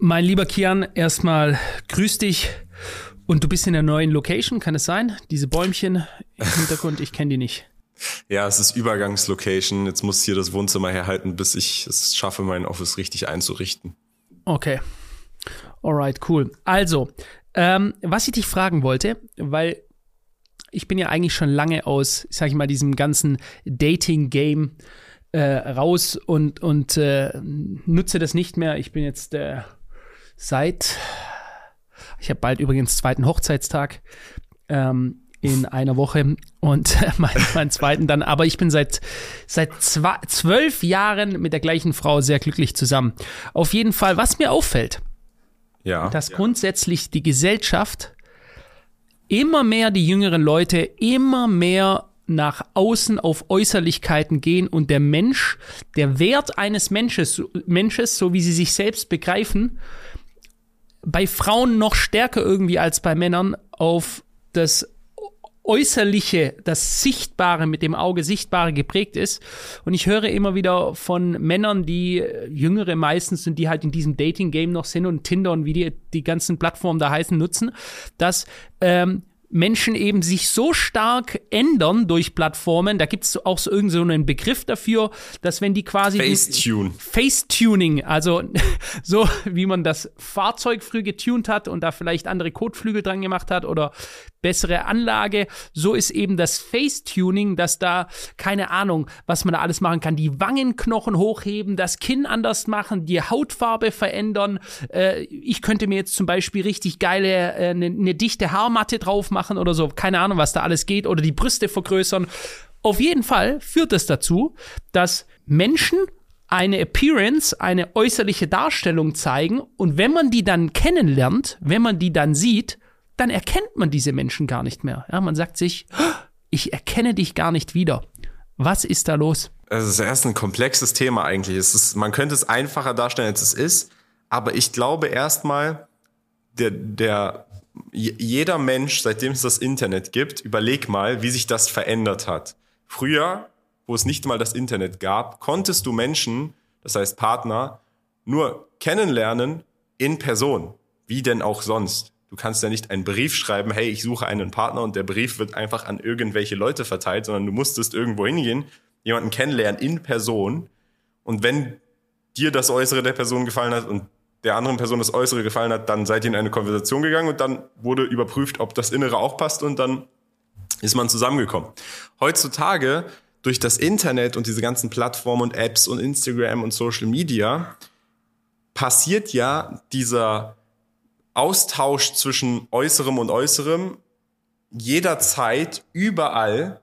Mein lieber Kian, erstmal grüß dich. Und du bist in der neuen Location, kann es sein? Diese Bäumchen im Hintergrund, ich kenne die nicht. Ja, es ist Übergangslocation. Jetzt muss hier das Wohnzimmer herhalten, bis ich es schaffe, mein Office richtig einzurichten. Okay. Alright, cool. Also, ähm, was ich dich fragen wollte, weil ich bin ja eigentlich schon lange aus, sag ich mal, diesem ganzen Dating-Game äh, raus und, und äh, nutze das nicht mehr. Ich bin jetzt äh, seit ich habe bald übrigens zweiten Hochzeitstag ähm, in einer Woche und meinen mein zweiten dann. Aber ich bin seit seit zwei, zwölf Jahren mit der gleichen Frau sehr glücklich zusammen. Auf jeden Fall, was mir auffällt, ja, dass ja. grundsätzlich die Gesellschaft immer mehr die jüngeren Leute immer mehr nach außen auf Äußerlichkeiten gehen und der Mensch, der Wert eines Mensches, Mensches, so wie sie sich selbst begreifen, bei Frauen noch stärker irgendwie als bei Männern auf das Äußerliche, das Sichtbare mit dem Auge Sichtbare geprägt ist. Und ich höre immer wieder von Männern, die jüngere meistens sind, die halt in diesem Dating-Game noch sind und Tinder und wie die, die ganzen Plattformen da heißen, nutzen, dass ähm, Menschen eben sich so stark ändern durch Plattformen, da gibt es auch so irgendeinen so einen Begriff dafür, dass wenn die quasi Facetune. Facetuning, also so wie man das Fahrzeug früh getuned hat und da vielleicht andere Kotflügel dran gemacht hat oder bessere Anlage. So ist eben das Face-Tuning, dass da, keine Ahnung, was man da alles machen kann. Die Wangenknochen hochheben, das Kinn anders machen, die Hautfarbe verändern. Äh, ich könnte mir jetzt zum Beispiel richtig geile, eine äh, ne, ne dichte Haarmatte drauf machen oder so. Keine Ahnung, was da alles geht. Oder die Brüste vergrößern. Auf jeden Fall führt es dazu, dass Menschen eine Appearance, eine äußerliche Darstellung zeigen und wenn man die dann kennenlernt, wenn man die dann sieht, dann erkennt man diese Menschen gar nicht mehr. Ja, man sagt sich, ich erkenne dich gar nicht wieder. Was ist da los? Es ist erst ein komplexes Thema eigentlich. Es ist, man könnte es einfacher darstellen, als es ist. Aber ich glaube erstmal, der, der, jeder Mensch, seitdem es das Internet gibt, überleg mal, wie sich das verändert hat. Früher, wo es nicht mal das Internet gab, konntest du Menschen, das heißt Partner, nur kennenlernen in Person. Wie denn auch sonst? Du kannst ja nicht einen Brief schreiben, hey, ich suche einen Partner und der Brief wird einfach an irgendwelche Leute verteilt, sondern du musstest irgendwo hingehen, jemanden kennenlernen in Person. Und wenn dir das Äußere der Person gefallen hat und der anderen Person das Äußere gefallen hat, dann seid ihr in eine Konversation gegangen und dann wurde überprüft, ob das Innere auch passt und dann ist man zusammengekommen. Heutzutage durch das Internet und diese ganzen Plattformen und Apps und Instagram und Social Media passiert ja dieser Austausch zwischen Äußerem und Äußerem jederzeit, überall.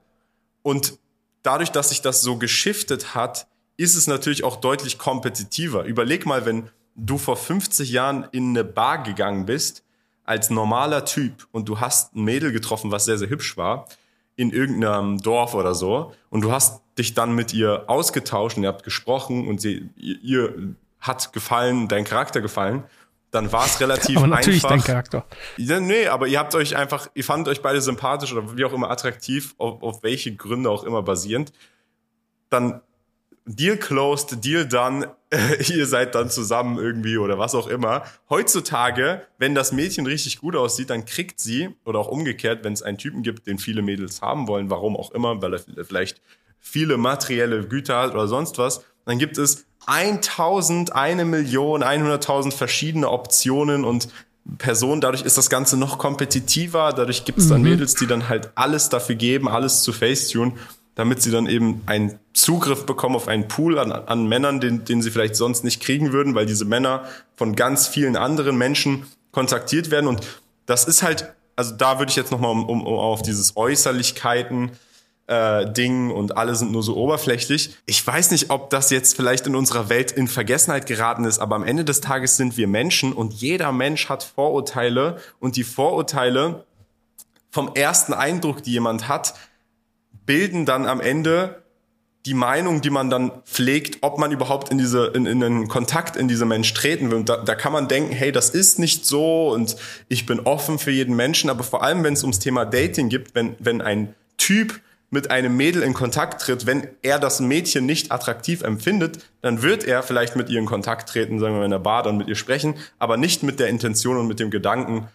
Und dadurch, dass sich das so geschiftet hat, ist es natürlich auch deutlich kompetitiver. Überleg mal, wenn du vor 50 Jahren in eine Bar gegangen bist, als normaler Typ und du hast ein Mädel getroffen, was sehr, sehr hübsch war, in irgendeinem Dorf oder so, und du hast dich dann mit ihr ausgetauscht und ihr habt gesprochen und sie, ihr hat gefallen, dein Charakter gefallen dann war es relativ aber natürlich einfach. dein Charakter. Ja, nee, aber ihr habt euch einfach, ihr fandet euch beide sympathisch oder wie auch immer attraktiv, auf, auf welche Gründe auch immer basierend. Dann Deal closed, Deal done, ihr seid dann zusammen irgendwie oder was auch immer. Heutzutage, wenn das Mädchen richtig gut aussieht, dann kriegt sie, oder auch umgekehrt, wenn es einen Typen gibt, den viele Mädels haben wollen, warum auch immer, weil er vielleicht viele materielle Güter hat oder sonst was, dann gibt es 1000, eine Million, 100.000 verschiedene Optionen und Personen. Dadurch ist das Ganze noch kompetitiver. Dadurch gibt es dann mhm. Mädels, die dann halt alles dafür geben, alles zu Facetune, damit sie dann eben einen Zugriff bekommen auf einen Pool an, an Männern, den, den sie vielleicht sonst nicht kriegen würden, weil diese Männer von ganz vielen anderen Menschen kontaktiert werden. Und das ist halt, also da würde ich jetzt nochmal um, um, um auf dieses Äußerlichkeiten äh, Ding und alle sind nur so oberflächlich. Ich weiß nicht, ob das jetzt vielleicht in unserer Welt in Vergessenheit geraten ist, aber am Ende des Tages sind wir Menschen und jeder Mensch hat Vorurteile und die Vorurteile vom ersten Eindruck, die jemand hat, bilden dann am Ende die Meinung, die man dann pflegt, ob man überhaupt in diese in, in einen Kontakt in diese Mensch treten will. Und da, da kann man denken, hey, das ist nicht so und ich bin offen für jeden Menschen. Aber vor allem, wenn es ums Thema Dating gibt, wenn wenn ein Typ mit einem Mädel in Kontakt tritt, wenn er das Mädchen nicht attraktiv empfindet, dann wird er vielleicht mit ihr in Kontakt treten, sagen wir mal in der Bar, dann mit ihr sprechen, aber nicht mit der Intention und mit dem Gedanken,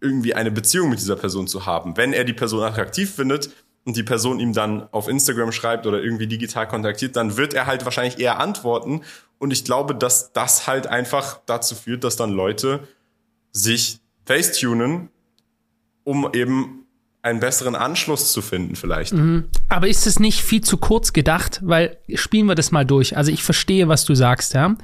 irgendwie eine Beziehung mit dieser Person zu haben. Wenn er die Person attraktiv findet und die Person ihm dann auf Instagram schreibt oder irgendwie digital kontaktiert, dann wird er halt wahrscheinlich eher antworten. Und ich glaube, dass das halt einfach dazu führt, dass dann Leute sich facetunen, um eben einen besseren Anschluss zu finden vielleicht. Mhm. Aber ist es nicht viel zu kurz gedacht? Weil spielen wir das mal durch. Also ich verstehe, was du sagst, ja.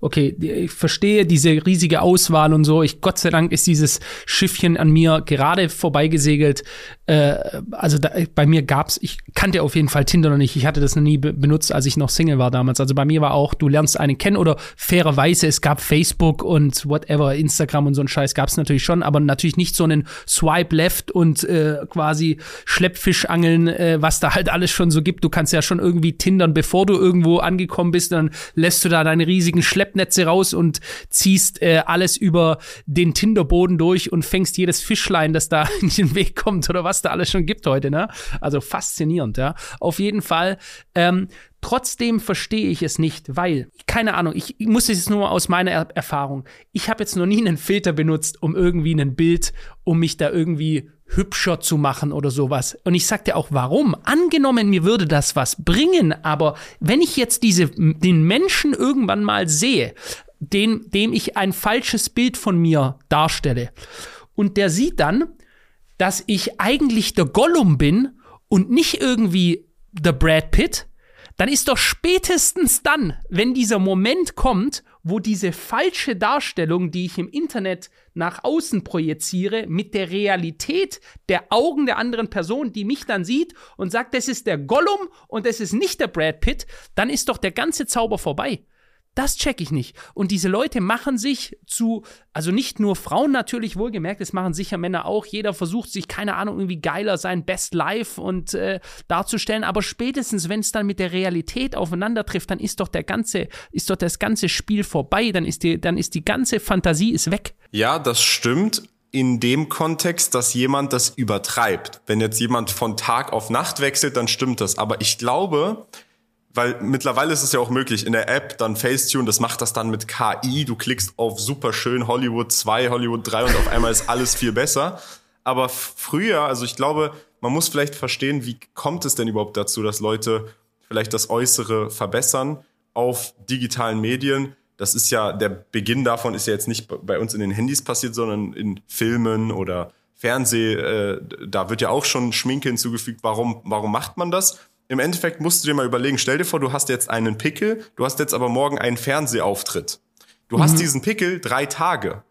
Okay, ich verstehe diese riesige Auswahl und so. Ich Gott sei Dank ist dieses Schiffchen an mir gerade vorbeigesegelt. Äh, also da, bei mir gab's, ich kannte auf jeden Fall Tinder noch nicht. Ich hatte das noch nie be benutzt, als ich noch Single war damals. Also bei mir war auch, du lernst einen kennen oder fairerweise, es gab Facebook und whatever, Instagram und so ein Scheiß gab's natürlich schon, aber natürlich nicht so einen Swipe Left und äh, quasi Schleppfischangeln, äh, was da halt alles schon so gibt. Du kannst ja schon irgendwie tindern, bevor du irgendwo angekommen bist, dann lässt du da deine riesigen Schleppnetze raus und ziehst äh, alles über den Tinderboden durch und fängst jedes Fischlein, das da in den Weg kommt oder was da alles schon gibt heute, ne? Also faszinierend, ja. Auf jeden Fall ähm, Trotzdem verstehe ich es nicht, weil, keine Ahnung, ich, ich muss es jetzt nur aus meiner er Erfahrung. Ich habe jetzt noch nie einen Filter benutzt, um irgendwie ein Bild, um mich da irgendwie hübscher zu machen oder sowas. Und ich sagte auch, warum? Angenommen, mir würde das was bringen, aber wenn ich jetzt diese, den Menschen irgendwann mal sehe, den, dem ich ein falsches Bild von mir darstelle, und der sieht dann, dass ich eigentlich der Gollum bin und nicht irgendwie der Brad Pitt, dann ist doch spätestens dann, wenn dieser Moment kommt, wo diese falsche Darstellung, die ich im Internet nach außen projiziere, mit der Realität der Augen der anderen Person, die mich dann sieht und sagt, das ist der Gollum und das ist nicht der Brad Pitt, dann ist doch der ganze Zauber vorbei. Das check ich nicht. Und diese Leute machen sich zu, also nicht nur Frauen natürlich wohlgemerkt, es machen sicher Männer auch. Jeder versucht sich, keine Ahnung, irgendwie geiler sein Best Life und äh, darzustellen. Aber spätestens, wenn es dann mit der Realität aufeinander trifft, dann ist doch der ganze, ist doch das ganze Spiel vorbei. Dann ist die, dann ist die ganze Fantasie ist weg. Ja, das stimmt. In dem Kontext, dass jemand das übertreibt. Wenn jetzt jemand von Tag auf Nacht wechselt, dann stimmt das. Aber ich glaube, weil mittlerweile ist es ja auch möglich in der App dann Facetune, das macht das dann mit KI, du klickst auf super schön Hollywood 2, Hollywood 3 und auf einmal ist alles viel besser. Aber früher, also ich glaube, man muss vielleicht verstehen, wie kommt es denn überhaupt dazu, dass Leute vielleicht das Äußere verbessern auf digitalen Medien. Das ist ja, der Beginn davon ist ja jetzt nicht bei uns in den Handys passiert, sondern in Filmen oder Fernseh, äh, da wird ja auch schon Schminke hinzugefügt. Warum, warum macht man das? Im Endeffekt musst du dir mal überlegen, stell dir vor, du hast jetzt einen Pickel, du hast jetzt aber morgen einen Fernsehauftritt. Du mhm. hast diesen Pickel drei Tage.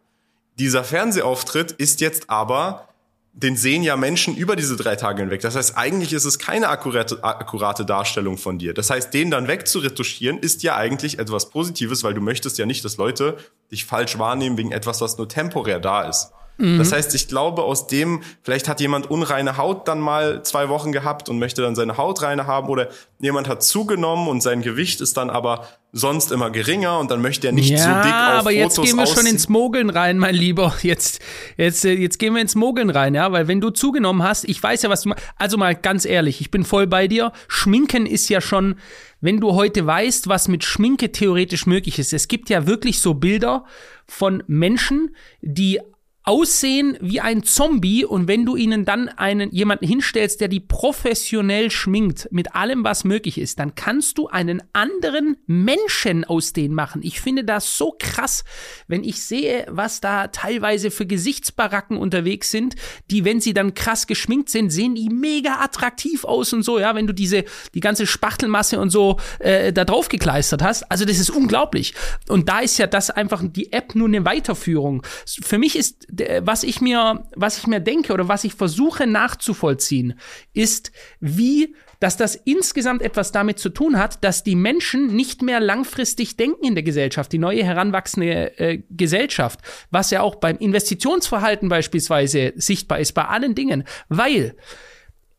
Dieser Fernsehauftritt ist jetzt aber, den sehen ja Menschen über diese drei Tage hinweg. Das heißt, eigentlich ist es keine akkurate, akkurate Darstellung von dir. Das heißt, den dann wegzuretuschieren, ist ja eigentlich etwas Positives, weil du möchtest ja nicht, dass Leute dich falsch wahrnehmen wegen etwas, was nur temporär da ist. Mhm. Das heißt, ich glaube, aus dem, vielleicht hat jemand unreine Haut dann mal zwei Wochen gehabt und möchte dann seine Haut reine haben oder jemand hat zugenommen und sein Gewicht ist dann aber sonst immer geringer und dann möchte er nicht ja, so dick auf aber jetzt gehen wir schon ins Mogeln rein, mein Lieber. Jetzt, jetzt, jetzt gehen wir ins Mogeln rein, ja, weil wenn du zugenommen hast, ich weiß ja, was du, also mal ganz ehrlich, ich bin voll bei dir. Schminken ist ja schon, wenn du heute weißt, was mit Schminke theoretisch möglich ist. Es gibt ja wirklich so Bilder von Menschen, die aussehen wie ein Zombie und wenn du ihnen dann einen jemanden hinstellst, der die professionell schminkt mit allem, was möglich ist, dann kannst du einen anderen Menschen aus denen machen. Ich finde das so krass, wenn ich sehe, was da teilweise für Gesichtsbaracken unterwegs sind, die, wenn sie dann krass geschminkt sind, sehen die mega attraktiv aus und so, ja, wenn du diese, die ganze Spachtelmasse und so äh, da drauf gekleistert hast. Also das ist unglaublich. Und da ist ja das einfach die App nur eine Weiterführung. Für mich ist was ich mir, was ich mir denke oder was ich versuche nachzuvollziehen, ist, wie dass das insgesamt etwas damit zu tun hat, dass die Menschen nicht mehr langfristig denken in der Gesellschaft, die neue heranwachsende äh, Gesellschaft, was ja auch beim Investitionsverhalten beispielsweise sichtbar ist, bei allen Dingen, weil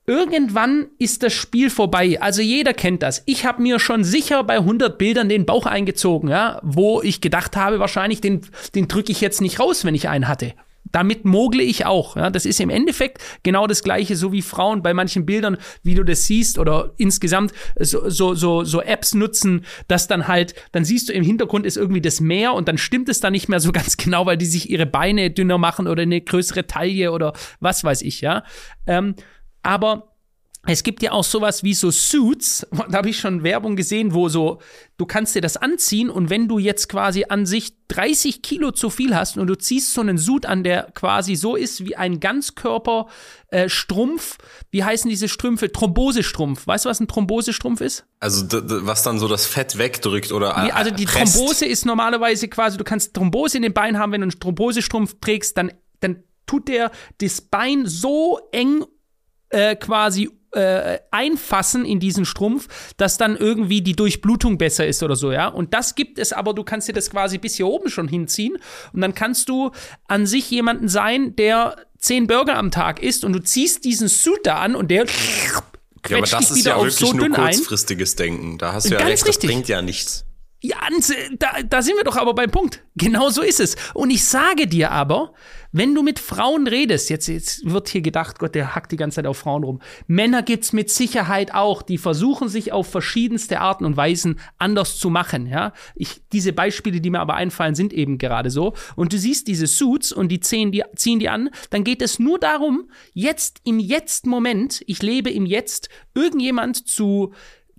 Irgendwann ist das Spiel vorbei. Also jeder kennt das. Ich habe mir schon sicher bei 100 Bildern den Bauch eingezogen, ja, wo ich gedacht habe, wahrscheinlich den, den drücke ich jetzt nicht raus, wenn ich einen hatte damit mogle ich auch. Ja? Das ist im Endeffekt genau das Gleiche, so wie Frauen bei manchen Bildern, wie du das siehst, oder insgesamt so, so, so, so Apps nutzen, dass dann halt, dann siehst du im Hintergrund ist irgendwie das Meer und dann stimmt es dann nicht mehr so ganz genau, weil die sich ihre Beine dünner machen oder eine größere Taille oder was weiß ich, ja. Ähm, aber es gibt ja auch sowas wie so Suits, da habe ich schon Werbung gesehen, wo so, du kannst dir das anziehen und wenn du jetzt quasi an sich 30 Kilo zu viel hast und du ziehst so einen Suit an, der quasi so ist wie ein Ganzkörperstrumpf, äh, wie heißen diese Strümpfe? Thrombosestrumpf. Weißt du, was ein Thrombosestrumpf ist? Also was dann so das Fett wegdrückt oder nee, Also die presst. Thrombose ist normalerweise quasi, du kannst Thrombose in den Beinen haben, wenn du einen Thrombosestrumpf trägst, dann, dann tut der das Bein so eng äh, quasi äh, einfassen in diesen Strumpf, dass dann irgendwie die Durchblutung besser ist oder so, ja. Und das gibt es aber, du kannst dir das quasi bis hier oben schon hinziehen und dann kannst du an sich jemanden sein, der zehn Burger am Tag isst und du ziehst diesen Suit da an und der ja, aber das ist ja wirklich so nur kurzfristiges ein. Denken. Da hast du ja Ganz recht, richtig. das bringt ja nichts. Ja, da, da sind wir doch aber beim Punkt. Genau so ist es. Und ich sage dir aber, wenn du mit Frauen redest, jetzt, jetzt wird hier gedacht, Gott, der hackt die ganze Zeit auf Frauen rum. Männer gibt's mit Sicherheit auch, die versuchen sich auf verschiedenste Arten und Weisen anders zu machen, ja. Ich, diese Beispiele, die mir aber einfallen, sind eben gerade so. Und du siehst diese Suits und die ziehen die, ziehen die an, dann geht es nur darum, jetzt im Jetzt-Moment, ich lebe im Jetzt, irgendjemand zu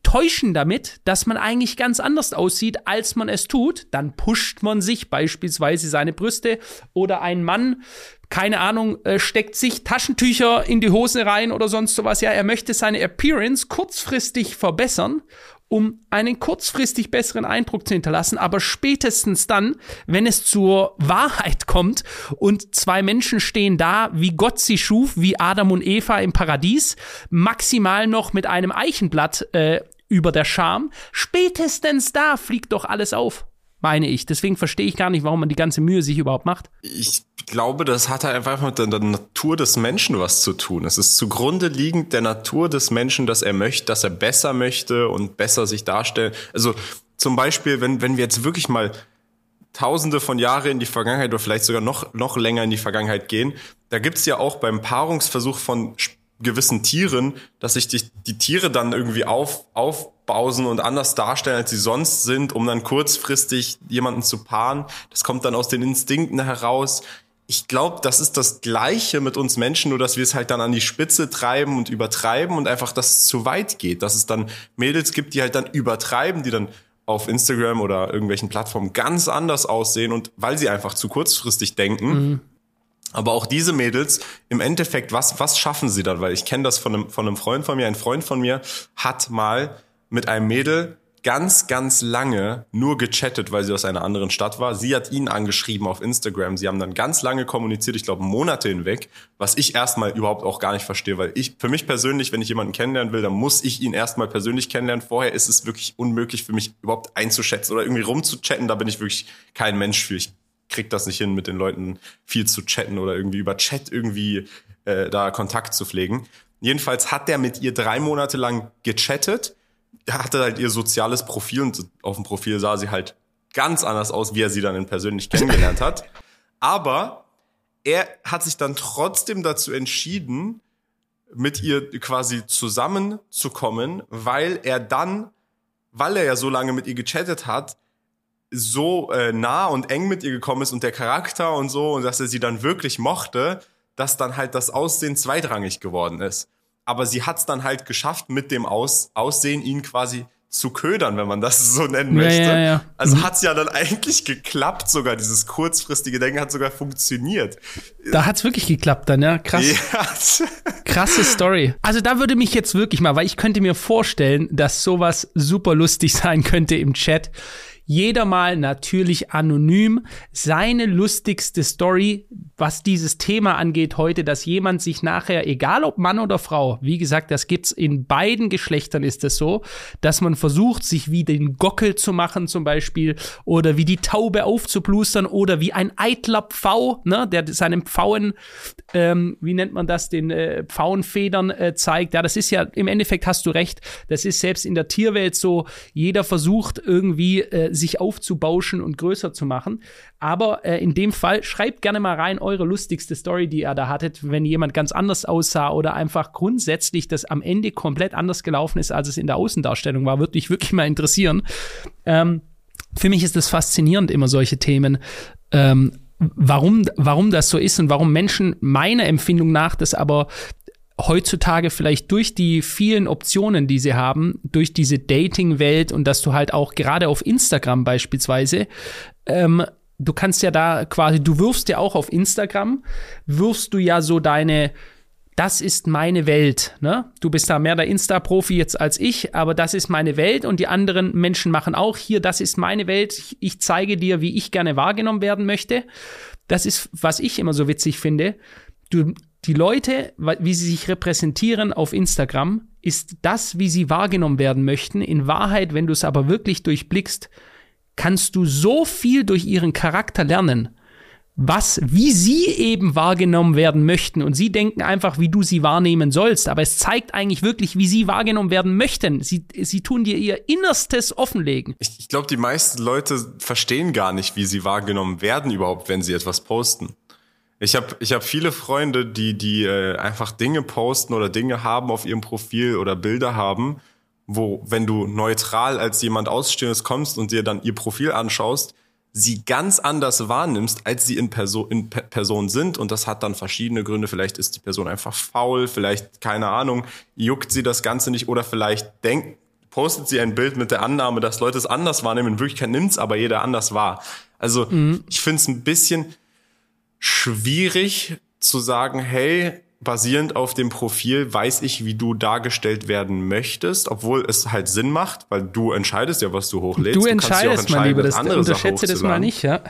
täuschen damit, dass man eigentlich ganz anders aussieht, als man es tut, dann pusht man sich beispielsweise seine Brüste oder ein Mann, keine Ahnung, äh, steckt sich Taschentücher in die Hose rein oder sonst sowas. Ja, er möchte seine Appearance kurzfristig verbessern um einen kurzfristig besseren Eindruck zu hinterlassen, aber spätestens dann, wenn es zur Wahrheit kommt und zwei Menschen stehen da, wie Gott sie schuf, wie Adam und Eva im Paradies, maximal noch mit einem Eichenblatt äh, über der Scham. Spätestens da fliegt doch alles auf, meine ich. Deswegen verstehe ich gar nicht, warum man die ganze Mühe sich überhaupt macht. Ich glaube, das hat halt einfach mit der Natur des Menschen was zu tun. Es ist zugrunde liegend der Natur des Menschen, dass er möchte, dass er besser möchte und besser sich darstellen. Also zum Beispiel, wenn, wenn wir jetzt wirklich mal Tausende von Jahre in die Vergangenheit oder vielleicht sogar noch, noch länger in die Vergangenheit gehen, da gibt's ja auch beim Paarungsversuch von gewissen Tieren, dass sich die, die Tiere dann irgendwie auf, aufbausen und anders darstellen, als sie sonst sind, um dann kurzfristig jemanden zu paaren. Das kommt dann aus den Instinkten heraus. Ich glaube, das ist das Gleiche mit uns Menschen, nur dass wir es halt dann an die Spitze treiben und übertreiben und einfach das zu weit geht. Dass es dann Mädels gibt, die halt dann übertreiben, die dann auf Instagram oder irgendwelchen Plattformen ganz anders aussehen und weil sie einfach zu kurzfristig denken, mhm aber auch diese Mädels, im Endeffekt, was, was schaffen sie dann? Weil ich kenne das von einem, von einem Freund von mir. Ein Freund von mir hat mal mit einem Mädel ganz, ganz lange nur gechattet, weil sie aus einer anderen Stadt war. Sie hat ihn angeschrieben auf Instagram. Sie haben dann ganz lange kommuniziert, ich glaube Monate hinweg, was ich erstmal überhaupt auch gar nicht verstehe, weil ich, für mich persönlich, wenn ich jemanden kennenlernen will, dann muss ich ihn erstmal persönlich kennenlernen. Vorher ist es wirklich unmöglich für mich überhaupt einzuschätzen oder irgendwie rumzuchatten. Da bin ich wirklich kein Mensch für. Ich kriegt das nicht hin, mit den Leuten viel zu chatten oder irgendwie über Chat irgendwie äh, da Kontakt zu pflegen. Jedenfalls hat der mit ihr drei Monate lang gechattet. Hatte halt ihr soziales Profil und auf dem Profil sah sie halt ganz anders aus, wie er sie dann persönlich kennengelernt hat. Aber er hat sich dann trotzdem dazu entschieden, mit ihr quasi zusammenzukommen, weil er dann, weil er ja so lange mit ihr gechattet hat, so äh, nah und eng mit ihr gekommen ist und der Charakter und so und dass er sie dann wirklich mochte, dass dann halt das Aussehen zweitrangig geworden ist. Aber sie hat es dann halt geschafft, mit dem Aus Aussehen ihn quasi zu ködern, wenn man das so nennen möchte. Ja, ja. Also mhm. hat's ja dann eigentlich geklappt, sogar dieses kurzfristige Denken hat sogar funktioniert. Da hat's wirklich geklappt dann, ja, krass. Ja. Krasse Story. Also da würde mich jetzt wirklich mal, weil ich könnte mir vorstellen, dass sowas super lustig sein könnte im Chat jeder mal natürlich anonym seine lustigste Story, was dieses Thema angeht heute, dass jemand sich nachher, egal ob Mann oder Frau, wie gesagt, das gibt's in beiden Geschlechtern ist es so, dass man versucht, sich wie den Gockel zu machen zum Beispiel oder wie die Taube aufzublustern oder wie ein eitler Pfau, ne, der seinem Pfauen, ähm, wie nennt man das, den äh, Pfauenfedern äh, zeigt. Ja, das ist ja, im Endeffekt hast du recht, das ist selbst in der Tierwelt so, jeder versucht irgendwie äh, sich aufzubauschen und größer zu machen. Aber äh, in dem Fall schreibt gerne mal rein eure lustigste Story, die ihr da hattet, wenn jemand ganz anders aussah oder einfach grundsätzlich das am Ende komplett anders gelaufen ist, als es in der Außendarstellung war. Würde mich wirklich mal interessieren. Ähm, für mich ist es faszinierend, immer solche Themen. Ähm, warum, warum das so ist und warum Menschen meiner Empfindung nach das aber heutzutage vielleicht durch die vielen Optionen, die sie haben, durch diese Dating-Welt und dass du halt auch gerade auf Instagram beispielsweise, ähm, du kannst ja da quasi, du wirfst ja auch auf Instagram, wirfst du ja so deine, das ist meine Welt. Ne? Du bist da mehr der Insta-Profi jetzt als ich, aber das ist meine Welt und die anderen Menschen machen auch hier, das ist meine Welt. Ich zeige dir, wie ich gerne wahrgenommen werden möchte. Das ist, was ich immer so witzig finde. Du, die Leute, wie sie sich repräsentieren auf Instagram, ist das, wie sie wahrgenommen werden möchten. In Wahrheit, wenn du es aber wirklich durchblickst, kannst du so viel durch ihren Charakter lernen, was, wie sie eben wahrgenommen werden möchten. Und sie denken einfach, wie du sie wahrnehmen sollst. Aber es zeigt eigentlich wirklich, wie sie wahrgenommen werden möchten. Sie, sie tun dir ihr Innerstes offenlegen. Ich, ich glaube, die meisten Leute verstehen gar nicht, wie sie wahrgenommen werden überhaupt, wenn sie etwas posten. Ich habe ich hab viele Freunde, die, die äh, einfach Dinge posten oder Dinge haben auf ihrem Profil oder Bilder haben, wo, wenn du neutral als jemand Ausstehendes kommst und dir dann ihr Profil anschaust, sie ganz anders wahrnimmst, als sie in, Perso in Pe Person sind. Und das hat dann verschiedene Gründe. Vielleicht ist die Person einfach faul, vielleicht, keine Ahnung, juckt sie das Ganze nicht oder vielleicht denkt, postet sie ein Bild mit der Annahme, dass Leute es anders wahrnehmen. In Wirklichkeit nimmt's aber jeder anders wahr. Also mhm. ich finde es ein bisschen schwierig zu sagen, hey, basierend auf dem Profil weiß ich, wie du dargestellt werden möchtest, obwohl es halt Sinn macht, weil du entscheidest ja, was du hochlädst. Du, du entscheidest, mein Lieber, das unterschätze das mal nicht, ja.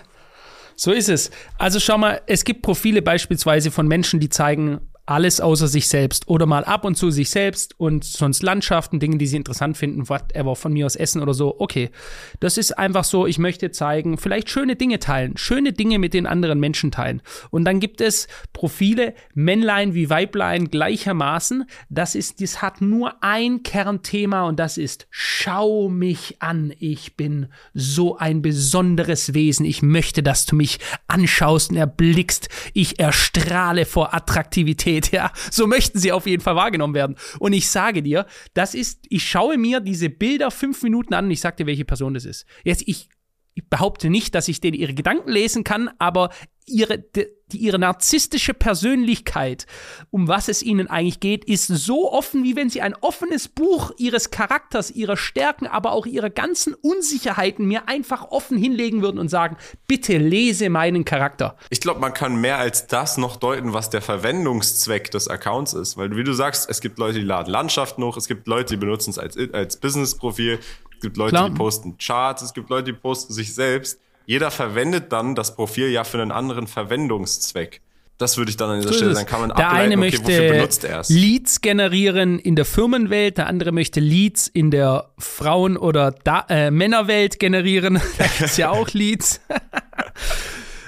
So ist es. Also schau mal, es gibt Profile beispielsweise von Menschen, die zeigen alles außer sich selbst oder mal ab und zu sich selbst und sonst Landschaften, Dinge, die sie interessant finden, whatever, von mir aus Essen oder so. Okay, das ist einfach so, ich möchte zeigen, vielleicht schöne Dinge teilen, schöne Dinge mit den anderen Menschen teilen. Und dann gibt es Profile, Männlein wie Weiblein gleichermaßen. Das ist, das hat nur ein Kernthema und das ist, schau mich an, ich bin so ein besonderes Wesen. Ich möchte, dass du mich anschaust und erblickst. Ich erstrahle vor Attraktivität geht, ja. So möchten sie auf jeden Fall wahrgenommen werden. Und ich sage dir, das ist, ich schaue mir diese Bilder fünf Minuten an und ich sage dir, welche Person das ist. Jetzt, ich, ich behaupte nicht, dass ich denen ihre Gedanken lesen kann, aber ihre, die, ihre narzisstische Persönlichkeit, um was es ihnen eigentlich geht, ist so offen, wie wenn sie ein offenes Buch ihres Charakters, ihrer Stärken, aber auch ihrer ganzen Unsicherheiten mir einfach offen hinlegen würden und sagen, bitte lese meinen Charakter. Ich glaube, man kann mehr als das noch deuten, was der Verwendungszweck des Accounts ist. Weil, wie du sagst, es gibt Leute, die laden Landschaften hoch, es gibt Leute, die benutzen es als, als Business-Profil, es gibt Leute, Klar. die posten Charts, es gibt Leute, die posten sich selbst jeder verwendet dann das Profil ja für einen anderen Verwendungszweck. Das würde ich dann an dieser so Stelle sagen. Kann man der ableiten, eine okay, möchte Leads generieren in der Firmenwelt, der andere möchte Leads in der Frauen- oder da äh, Männerwelt generieren. da gibt es ja auch Leads.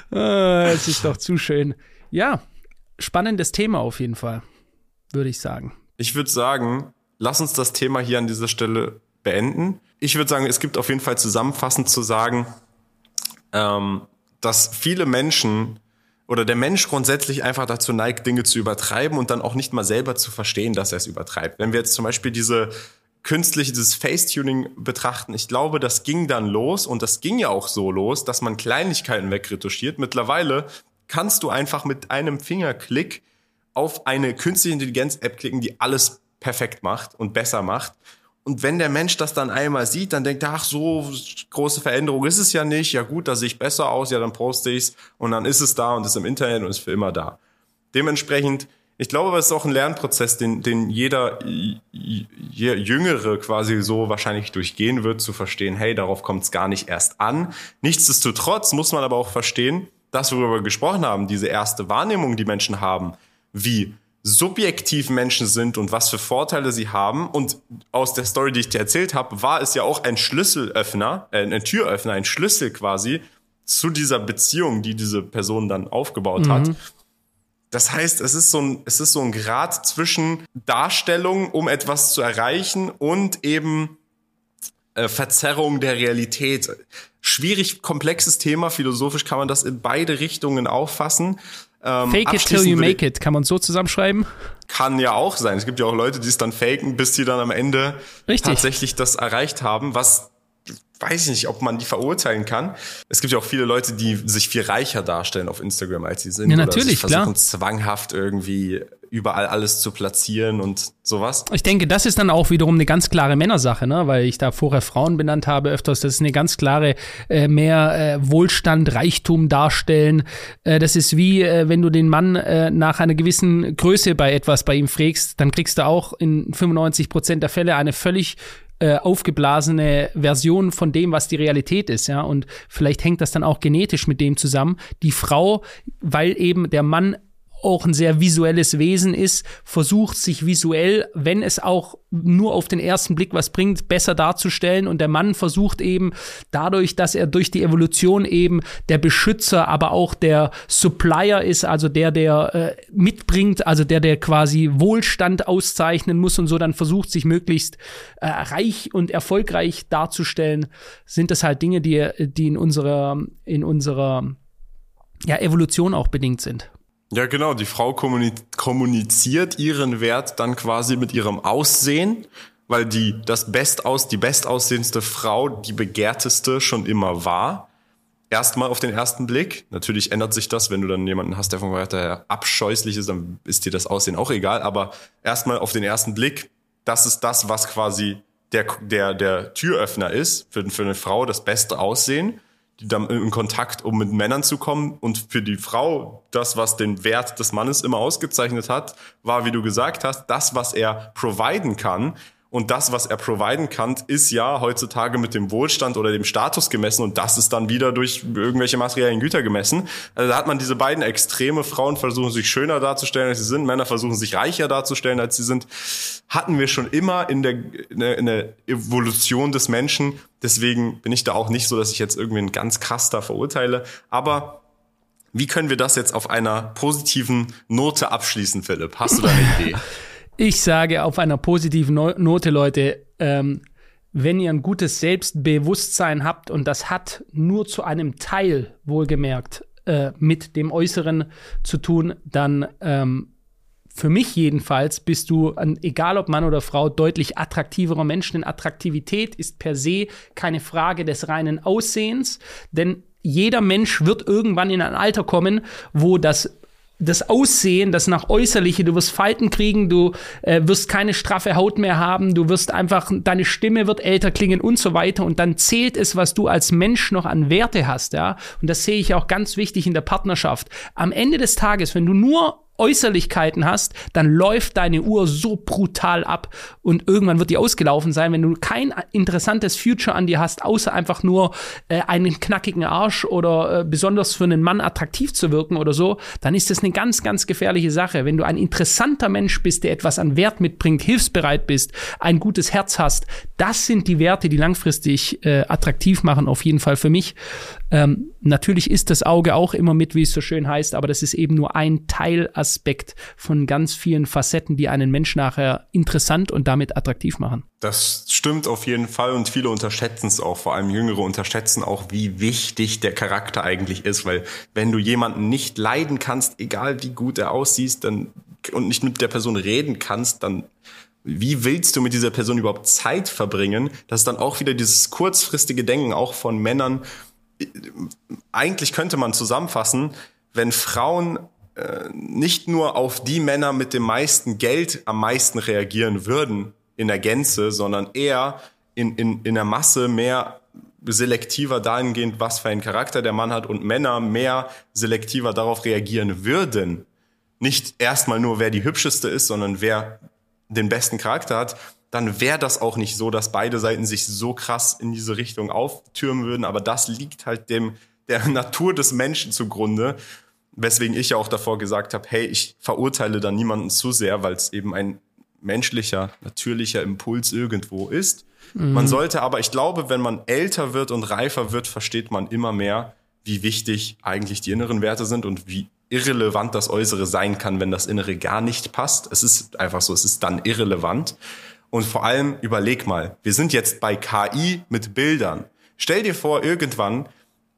Ah, es ist doch zu schön. Ja, spannendes Thema auf jeden Fall, würde ich sagen. Ich würde sagen, lass uns das Thema hier an dieser Stelle beenden. Ich würde sagen, es gibt auf jeden Fall zusammenfassend zu sagen, ähm, dass viele Menschen oder der Mensch grundsätzlich einfach dazu neigt, Dinge zu übertreiben und dann auch nicht mal selber zu verstehen, dass er es übertreibt. Wenn wir jetzt zum Beispiel diese künstliche, dieses Facetuning betrachten, ich glaube, das ging dann los und das ging ja auch so los, dass man Kleinigkeiten wegretuschiert. Mittlerweile kannst du einfach mit einem Fingerklick auf eine künstliche Intelligenz-App klicken, die alles perfekt macht und besser macht. Und wenn der Mensch das dann einmal sieht, dann denkt er, ach, so große Veränderung ist es ja nicht. Ja gut, da sehe ich besser aus, ja, dann poste ich's und dann ist es da und ist im Internet und ist für immer da. Dementsprechend, ich glaube, es ist auch ein Lernprozess, den, den jeder Jüngere quasi so wahrscheinlich durchgehen wird, zu verstehen, hey, darauf kommt es gar nicht erst an. Nichtsdestotrotz muss man aber auch verstehen, das, worüber wir gesprochen haben, diese erste Wahrnehmung, die Menschen haben, wie subjektiv Menschen sind und was für Vorteile sie haben. Und aus der Story, die ich dir erzählt habe, war es ja auch ein Schlüsselöffner, äh, ein Türöffner, ein Schlüssel quasi zu dieser Beziehung, die diese Person dann aufgebaut mhm. hat. Das heißt, es ist so ein, es ist so ein Grad zwischen Darstellung, um etwas zu erreichen und eben äh, Verzerrung der Realität. Schwierig, komplexes Thema, philosophisch kann man das in beide Richtungen auffassen. Ähm, Fake it till you make it, kann man so zusammenschreiben? Kann ja auch sein. Es gibt ja auch Leute, die es dann faken, bis sie dann am Ende Richtig. tatsächlich das erreicht haben, was weiß ich nicht, ob man die verurteilen kann. Es gibt ja auch viele Leute, die sich viel reicher darstellen auf Instagram, als sie sind. Ja, natürlich, oder versuchen klar. zwanghaft irgendwie überall alles zu platzieren und sowas. Ich denke, das ist dann auch wiederum eine ganz klare Männersache, ne? weil ich da vorher Frauen benannt habe öfters. Das ist eine ganz klare äh, mehr äh, Wohlstand, Reichtum darstellen. Äh, das ist wie, äh, wenn du den Mann äh, nach einer gewissen Größe bei etwas bei ihm frägst, dann kriegst du auch in 95 Prozent der Fälle eine völlig äh, aufgeblasene Version von dem, was die Realität ist, ja. Und vielleicht hängt das dann auch genetisch mit dem zusammen. Die Frau, weil eben der Mann auch ein sehr visuelles Wesen ist, versucht sich visuell, wenn es auch nur auf den ersten Blick was bringt, besser darzustellen. Und der Mann versucht eben dadurch, dass er durch die Evolution eben der Beschützer, aber auch der Supplier ist, also der, der äh, mitbringt, also der, der quasi Wohlstand auszeichnen muss und so dann versucht, sich möglichst äh, reich und erfolgreich darzustellen, sind das halt Dinge, die, die in unserer, in unserer ja, Evolution auch bedingt sind. Ja, genau. Die Frau kommuniziert ihren Wert dann quasi mit ihrem Aussehen, weil die das bestaus, die bestaussehendste Frau, die begehrteste schon immer war. Erstmal auf den ersten Blick. Natürlich ändert sich das, wenn du dann jemanden hast, der von weiter abscheußlich ist, dann ist dir das Aussehen auch egal. Aber erstmal auf den ersten Blick, das ist das, was quasi der, der, der Türöffner ist für, für eine Frau, das beste Aussehen in Kontakt, um mit Männern zu kommen. Und für die Frau, das, was den Wert des Mannes immer ausgezeichnet hat, war, wie du gesagt hast, das, was er providen kann. Und das, was er providen kann, ist ja heutzutage mit dem Wohlstand oder dem Status gemessen und das ist dann wieder durch irgendwelche materiellen Güter gemessen. Also da hat man diese beiden Extreme. Frauen versuchen sich schöner darzustellen, als sie sind. Männer versuchen sich reicher darzustellen, als sie sind. Hatten wir schon immer in der, in der Evolution des Menschen. Deswegen bin ich da auch nicht so, dass ich jetzt irgendwie einen ganz krass da verurteile. Aber wie können wir das jetzt auf einer positiven Note abschließen, Philipp? Hast du da eine Idee? Ich sage auf einer positiven Note, Leute, ähm, wenn ihr ein gutes Selbstbewusstsein habt und das hat nur zu einem Teil wohlgemerkt äh, mit dem Äußeren zu tun, dann ähm, für mich jedenfalls bist du, ein, egal ob Mann oder Frau, deutlich attraktiverer Mensch. Denn Attraktivität ist per se keine Frage des reinen Aussehens, denn jeder Mensch wird irgendwann in ein Alter kommen, wo das das Aussehen, das nach Äußerliche, du wirst Falten kriegen, du äh, wirst keine straffe Haut mehr haben, du wirst einfach, deine Stimme wird älter klingen und so weiter und dann zählt es, was du als Mensch noch an Werte hast, ja. Und das sehe ich auch ganz wichtig in der Partnerschaft. Am Ende des Tages, wenn du nur Äußerlichkeiten hast, dann läuft deine Uhr so brutal ab und irgendwann wird die ausgelaufen sein, wenn du kein interessantes Future an dir hast, außer einfach nur äh, einen knackigen Arsch oder äh, besonders für einen Mann attraktiv zu wirken oder so, dann ist das eine ganz, ganz gefährliche Sache. Wenn du ein interessanter Mensch bist, der etwas an Wert mitbringt, hilfsbereit bist, ein gutes Herz hast, das sind die Werte, die langfristig äh, attraktiv machen, auf jeden Fall für mich. Ähm, natürlich ist das Auge auch immer mit, wie es so schön heißt, aber das ist eben nur ein Teilaspekt von ganz vielen Facetten, die einen Mensch nachher interessant und damit attraktiv machen. Das stimmt auf jeden Fall und viele unterschätzen es auch, vor allem Jüngere unterschätzen auch, wie wichtig der Charakter eigentlich ist, weil wenn du jemanden nicht leiden kannst, egal wie gut er aussieht, dann und nicht mit der Person reden kannst, dann wie willst du mit dieser Person überhaupt Zeit verbringen? Das ist dann auch wieder dieses kurzfristige Denken auch von Männern, eigentlich könnte man zusammenfassen, wenn Frauen äh, nicht nur auf die Männer mit dem meisten Geld am meisten reagieren würden in der Gänze, sondern eher in, in, in der Masse mehr selektiver dahingehend, was für einen Charakter der Mann hat und Männer mehr selektiver darauf reagieren würden. Nicht erstmal nur, wer die hübscheste ist, sondern wer den besten Charakter hat, dann wäre das auch nicht so, dass beide Seiten sich so krass in diese Richtung auftürmen würden. Aber das liegt halt dem der Natur des Menschen zugrunde, weswegen ich ja auch davor gesagt habe, hey, ich verurteile da niemanden zu sehr, weil es eben ein menschlicher, natürlicher Impuls irgendwo ist. Mhm. Man sollte aber, ich glaube, wenn man älter wird und reifer wird, versteht man immer mehr, wie wichtig eigentlich die inneren Werte sind und wie irrelevant das Äußere sein kann, wenn das Innere gar nicht passt. Es ist einfach so, es ist dann irrelevant. Und vor allem überleg mal, wir sind jetzt bei KI mit Bildern. Stell dir vor, irgendwann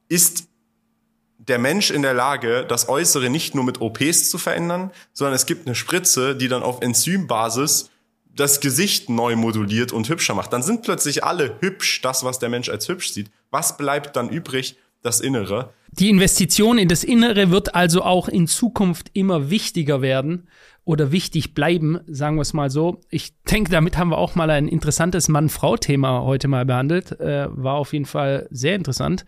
ist der Mensch in der Lage, das Äußere nicht nur mit OPs zu verändern, sondern es gibt eine Spritze, die dann auf Enzymbasis das Gesicht neu moduliert und hübscher macht. Dann sind plötzlich alle hübsch, das, was der Mensch als hübsch sieht. Was bleibt dann übrig? Das Innere. Die Investition in das Innere wird also auch in Zukunft immer wichtiger werden oder wichtig bleiben, sagen wir es mal so. Ich denke, damit haben wir auch mal ein interessantes Mann-Frau-Thema heute mal behandelt. Äh, war auf jeden Fall sehr interessant.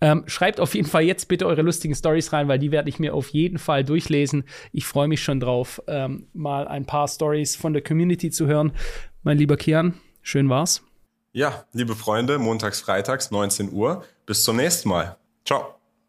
Ähm, schreibt auf jeden Fall jetzt bitte eure lustigen Stories rein, weil die werde ich mir auf jeden Fall durchlesen. Ich freue mich schon drauf, ähm, mal ein paar Stories von der Community zu hören. Mein lieber Kian, schön war's. Ja, liebe Freunde, montags, freitags, 19 Uhr. Bis zum nächsten Mal. Ciao.